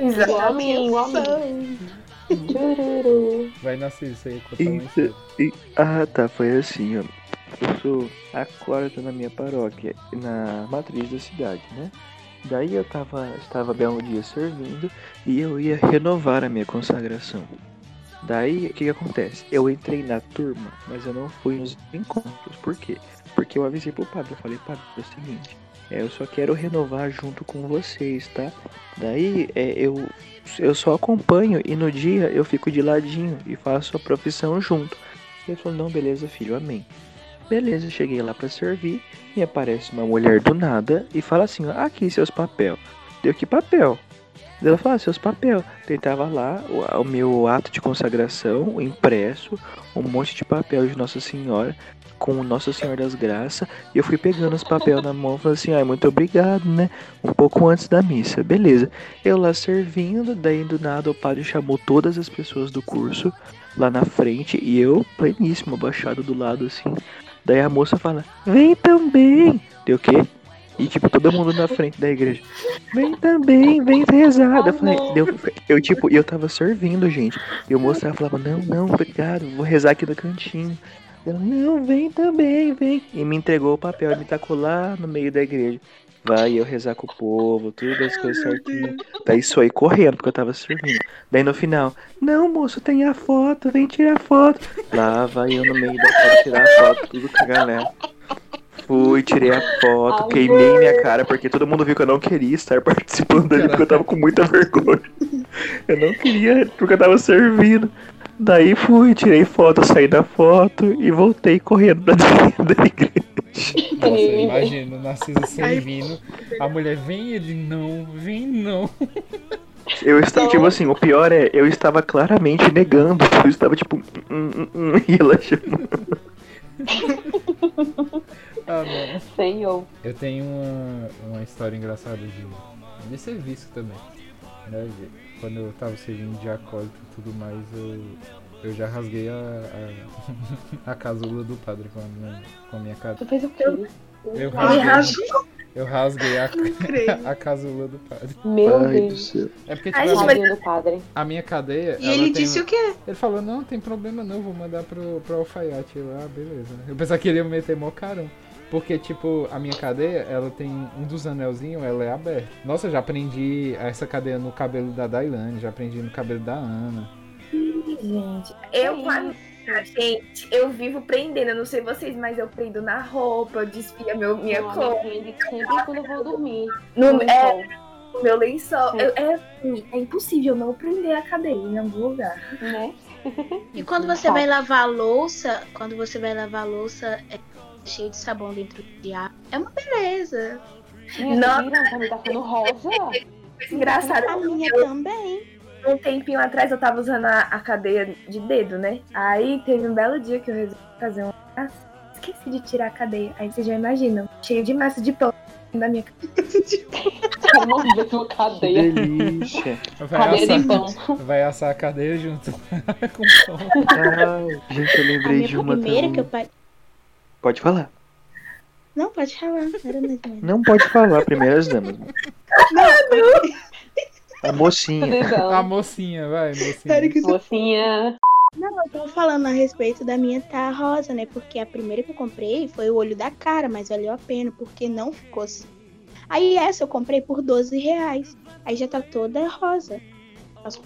Speaker 4: Exato.
Speaker 5: Igual a mim, igual a mim.
Speaker 3: Sou.
Speaker 5: Tchururu.
Speaker 2: Vai nascer isso aí,
Speaker 1: Eita.
Speaker 2: história.
Speaker 1: E- ah, tá, foi assim, ó. Eu sou a quarta na minha paróquia, na matriz da cidade, né? Daí eu tava, estava belo dia servindo e eu ia renovar a minha consagração. Daí, o que que acontece? Eu entrei na turma, mas eu não fui nos encontros. Por quê? Porque eu avisei pro padre, eu falei, padre, é o seguinte, é, eu só quero renovar junto com vocês, tá? Daí, é, eu, eu só acompanho e no dia eu fico de ladinho e faço a profissão junto. Ele falou, não, beleza, filho, amém. Beleza, cheguei lá pra servir e aparece uma mulher do nada e fala assim, aqui seus papel. Deu que papel? Ela falou, ah, seus papel. Daí tava lá o, o meu ato de consagração, impresso, um monte de papel de Nossa Senhora, com Nossa Senhora das Graças, e eu fui pegando os papel na mão falei assim, ai, muito obrigado, né? Um pouco antes da missa, beleza. Eu lá servindo, daí do nada o padre chamou todas as pessoas do curso lá na frente e eu, pleníssimo, abaixado do lado assim. Daí a moça fala, vem também. Deu o quê? E tipo, todo mundo na frente da igreja. Vem também, vem rezar. Eu falei, deu, eu tipo, eu tava servindo, gente. E o moço falando, não, não, obrigado, vou rezar aqui no cantinho. Ela, não, vem também, vem. E me entregou o papel e me tacou lá no meio da igreja. Vai eu rezar com o povo, tudo as coisas certinho. Daí aí correndo, porque eu tava servindo. Daí no final, não, moço, tem a foto, vem tirar foto. Lá vai eu no meio da cara tirar a foto, tudo com a galera. Fui, tirei a foto, queimei minha cara, porque todo mundo viu que eu não queria estar participando dali, porque eu tava com muita vergonha. Eu não queria, porque eu tava servindo. Daí fui, tirei foto, saí da foto e voltei correndo pra dentro da igreja.
Speaker 2: Nossa, imagina o Narciso servindo. A mulher vem e ele não, vem não.
Speaker 1: Eu estava, tipo assim, o pior é, eu estava claramente negando, eu estava tipo, hum, hum, hum, e ela chamou.
Speaker 2: Ah, não.
Speaker 5: Senhor.
Speaker 2: Eu tenho uma, uma história engraçada de, de serviço também. Né? Quando eu tava servindo de acólito e tudo mais, eu, eu já rasguei a, a, a casula do padre com a minha, com a minha cara.
Speaker 5: Tu fez o quê?
Speaker 2: Eu rasguei, eu rasguei a, a casula do padre.
Speaker 5: Meu
Speaker 1: Ai do
Speaker 5: Deus.
Speaker 1: céu.
Speaker 2: É porque, tipo,
Speaker 4: Ai,
Speaker 2: a,
Speaker 4: gente,
Speaker 2: minha-
Speaker 5: do padre.
Speaker 2: a minha cadeia.
Speaker 3: E
Speaker 2: ela
Speaker 3: ele
Speaker 2: tem
Speaker 3: disse
Speaker 2: um-
Speaker 3: o quê?
Speaker 2: Ele falou, não, tem problema não, vou mandar pro, pro alfaiate lá, beleza. Eu pensava que ele ia meter mó carão. Porque, tipo, a minha cadeia, ela tem um dos anelzinhos, ela é aberta. Nossa, eu já aprendi essa cadeia no cabelo da Dailane, já aprendi no cabelo da Ana.
Speaker 4: Gente, eu quase. Gente, eu vivo prendendo, eu não sei vocês, mas eu prendo na roupa, eu desfio meu, minha
Speaker 5: Não,
Speaker 4: cor,
Speaker 5: prende sempre quando eu vou dormir.
Speaker 4: no,
Speaker 5: No
Speaker 4: é, no meu lençol.
Speaker 5: É.
Speaker 4: Eu- é, é impossível não prender a cadeia em algum lugar.
Speaker 5: né?
Speaker 3: E quando você vai lavar a louça, quando você vai lavar a louça, é cheio de sabão dentro de água. É uma beleza.
Speaker 5: Minha tá tá ficando rosa.
Speaker 4: Engraçado,
Speaker 3: A minha também.
Speaker 4: um tempinho atrás eu tava usando a, a cadeia de dedo, né? Aí teve um belo dia que eu resolvi fazer um Ah, esqueci de tirar a cadeia. Aí vocês já imaginam, cheio de massa de pão da minha
Speaker 1: Que
Speaker 5: cadeia.
Speaker 1: delícia.
Speaker 2: Vai
Speaker 5: Cadeia de
Speaker 2: assar,
Speaker 5: pão.
Speaker 2: vai assar a cadeia junto com o pão.
Speaker 1: Ai, gente, eu
Speaker 3: A
Speaker 1: lembrei
Speaker 3: minha
Speaker 1: de uma
Speaker 3: primeira que eu
Speaker 1: também. Pode falar.
Speaker 3: Não, pode falar.
Speaker 1: Não pode falar, primeiras damas. A mocinha.
Speaker 2: A mocinha, vai, mocinha.
Speaker 5: Mocinha.
Speaker 3: Não, eu tava falando a respeito da minha tá rosa, né? Porque a primeira que eu comprei foi o olho da cara, mas valeu a pena, porque não ficou assim. Aí essa eu comprei por 12 reais. Aí já tá toda rosa.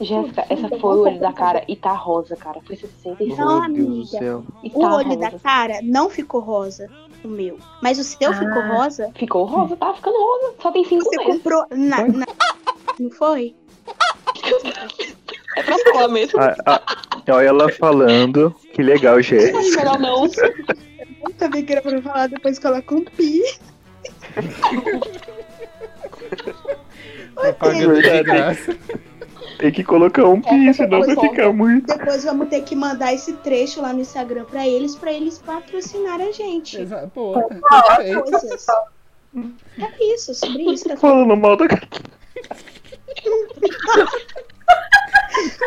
Speaker 5: Jéssica, essa foi o olho da cara e tá rosa, cara. Foi 65.
Speaker 3: Não,
Speaker 1: Deus do
Speaker 3: amiga.
Speaker 1: céu.
Speaker 5: E
Speaker 3: O
Speaker 5: tá
Speaker 3: olho
Speaker 5: rosa.
Speaker 3: da cara não ficou rosa, o meu. Mas o seu
Speaker 4: Ah.
Speaker 3: ficou rosa.
Speaker 5: Ficou rosa, tá ficando rosa. Só tem cinco
Speaker 3: Você
Speaker 5: meses.
Speaker 3: comprou. Na, na- Não foi?
Speaker 5: É pra falar mesmo.
Speaker 1: Ah, ah, olha ela falando. Que legal, Jéssica.
Speaker 5: melhor não.
Speaker 3: Eu também queria pra falar, depois coloca um pi.
Speaker 2: Propaganda de
Speaker 1: Verdade.
Speaker 2: graça.
Speaker 1: Tem que colocar um pi, senão vai ficar muito.
Speaker 3: Depois vamos ter que mandar esse trecho lá no Instagram pra eles, pra eles patrocinarem a gente.
Speaker 2: Exa- Pô, perfeito.
Speaker 3: Coisas. É isso, sobre isso. tô-
Speaker 1: Falando mal da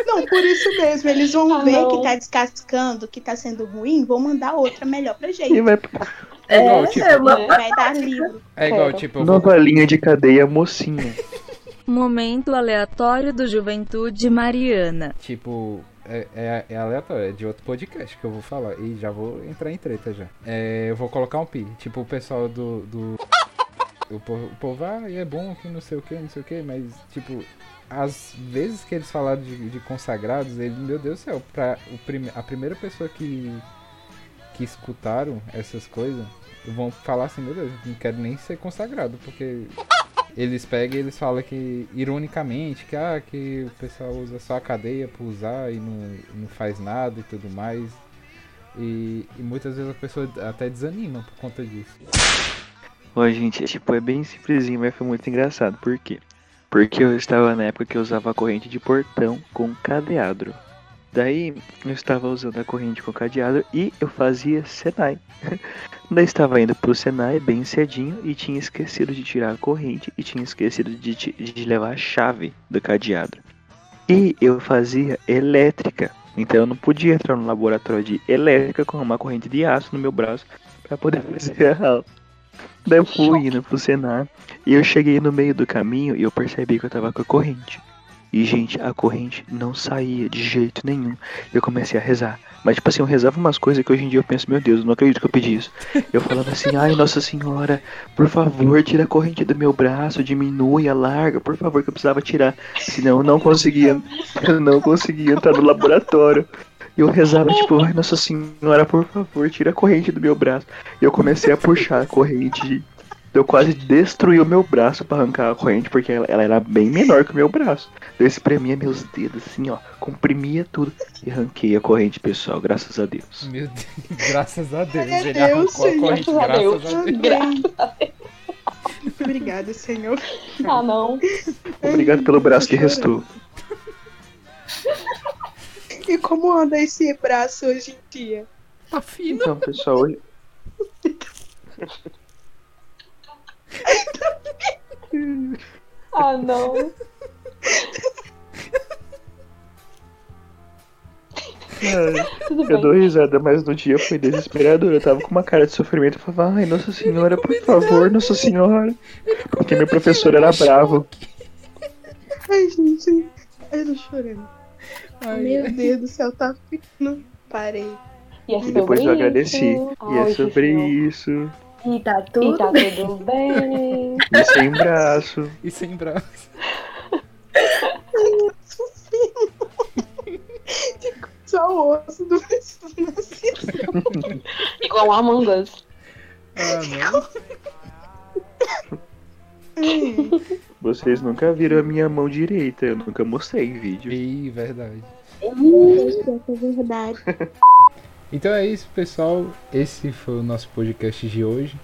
Speaker 3: Não, por isso mesmo. Eles vão
Speaker 5: Ah,
Speaker 3: ver
Speaker 5: não.
Speaker 3: que tá descascando, que tá sendo ruim, vão mandar outra melhor pra gente.
Speaker 1: E vai
Speaker 2: É igual, tipo,
Speaker 4: É, uma-
Speaker 5: né?
Speaker 3: Vai dar livro.
Speaker 2: é igual, tipo,
Speaker 1: nova linha de cadeia mocinha.
Speaker 6: Momento aleatório do Juventude Mariana.
Speaker 2: Tipo, é, é, é aleatório, é de outro podcast que eu vou falar. E já vou entrar em treta já. É, eu vou colocar um pi. Tipo, o pessoal do. do o, povo, o povo, ah, é bom que não sei o que, não sei o que, mas, tipo, às vezes que eles falaram de, de consagrados, ele, meu Deus do céu, pra o prime, a primeira pessoa que, que escutaram essas coisas vão falar assim, meu Deus, não quero nem ser consagrado, porque eles pegam e eles falam que, ironicamente, que, ah, que o pessoal usa só a cadeia por usar e não, não faz nada e tudo mais. E, e muitas vezes a pessoa até desanima por conta disso.
Speaker 1: Ó, gente, é, tipo, é bem simplesinho, mas foi muito engraçado. Por quê? Porque eu estava na época que eu usava a corrente de portão com cadeado. Daí eu estava usando a corrente com cadeado e eu fazia Senai. Daí estava indo pro Senai bem cedinho e tinha esquecido de tirar a corrente e tinha esquecido de, de levar a chave do cadeado. E eu fazia elétrica. Então eu não podia entrar no laboratório de elétrica com uma corrente de aço no meu braço para poder fazer a aula. Daí eu fui indo pro Senar e eu cheguei no meio do caminho e eu percebi que eu tava com a corrente. E, gente, a corrente não saía de jeito nenhum. Eu comecei a rezar. Mas, tipo assim, eu rezava umas coisas que hoje em dia eu penso, meu Deus, eu não acredito que eu pedi isso. Eu falando assim, ai, Nossa Senhora, por favor, tira a corrente do meu braço, diminui, alarga, por favor, que eu precisava tirar. Senão eu não conseguia, eu não conseguia entrar no laboratório. E eu rezava, tipo, ai, Nossa Senhora, por favor, tira a corrente do meu braço. E eu comecei a puxar a corrente. Eu quase destruí o meu braço pra arrancar a corrente, porque ela, ela era bem menor que o meu braço. Eu espremia meus dedos assim, ó, comprimia tudo e arranquei a corrente, pessoal, graças a Deus.
Speaker 2: Meu Deus, graças a Deus. Ele
Speaker 3: Deus,
Speaker 2: arrancou a
Speaker 3: Senhor,
Speaker 2: corrente,
Speaker 5: graças a
Speaker 2: graças
Speaker 5: Deus.
Speaker 2: a Deus.
Speaker 3: Obrigada, Senhor.
Speaker 5: Ah, não.
Speaker 1: Obrigado pelo braço que restou.
Speaker 3: E como anda esse braço hoje em dia?
Speaker 2: Tá fino.
Speaker 1: Então, pessoal, hoje-
Speaker 5: Ah, não.
Speaker 1: ai,
Speaker 5: Tudo
Speaker 1: eu
Speaker 5: bem.
Speaker 1: dou risada, mas no dia foi desesperador. Eu tava com uma cara de sofrimento. Eu falava, ai, Nossa Senhora, por favor, Nossa Senhora. Porque meu professor era bravo.
Speaker 3: Ai, gente. Eu tô chorando.
Speaker 2: Ai,
Speaker 3: Meu Deus do céu, tá ficando. Parei.
Speaker 5: E é
Speaker 1: E depois eu agradeci.
Speaker 5: isso.
Speaker 1: E é
Speaker 5: Ai,
Speaker 1: sobre
Speaker 5: Senhor.
Speaker 1: isso.
Speaker 4: E tá
Speaker 5: E
Speaker 4: tudo
Speaker 5: tá
Speaker 4: bem.
Speaker 5: tudo bem.
Speaker 1: E sem braço.
Speaker 2: E sem braço.
Speaker 3: Só o osso do nascido.
Speaker 5: Igual um Among Us.
Speaker 2: Ah, não.
Speaker 1: Vocês nunca viram a minha mão direita. Eu nunca mostrei em vídeo.
Speaker 2: Ih, verdade.
Speaker 3: É verdade.
Speaker 2: Então é isso, pessoal. Esse foi o nosso podcast de hoje.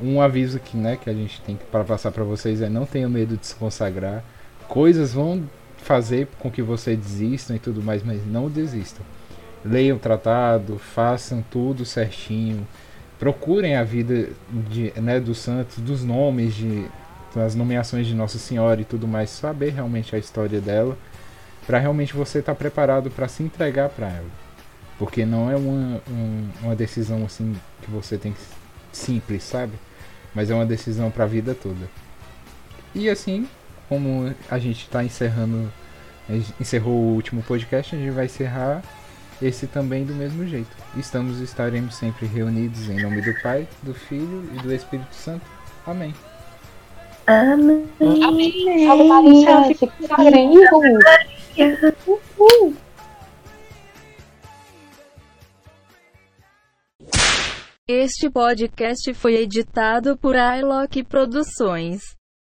Speaker 2: Um aviso que, né, que a gente tem para passar para vocês é não tenham medo de se consagrar. Coisas vão fazer com que você desistam e tudo mais, mas não desistam. leiam o tratado, façam tudo certinho, procurem a vida de, né, dos santos, dos nomes, de, das nomeações de Nossa Senhora e tudo mais, saber realmente a história dela, para realmente você estar tá preparado para se entregar para ela. Porque não é uma, um, uma decisão assim que você tem que simples, sabe? Mas é uma decisão para a vida toda. E assim, como a gente está encerrando, encerrou o último podcast, a gente vai encerrar esse também do mesmo jeito. Estamos estaremos sempre reunidos em nome do Pai, do Filho e do Espírito Santo. Amém.
Speaker 4: Amém.
Speaker 5: Amém. Salve Maria, se consagrem. Uhul.
Speaker 6: Este podcast foi editado por iLock Produções.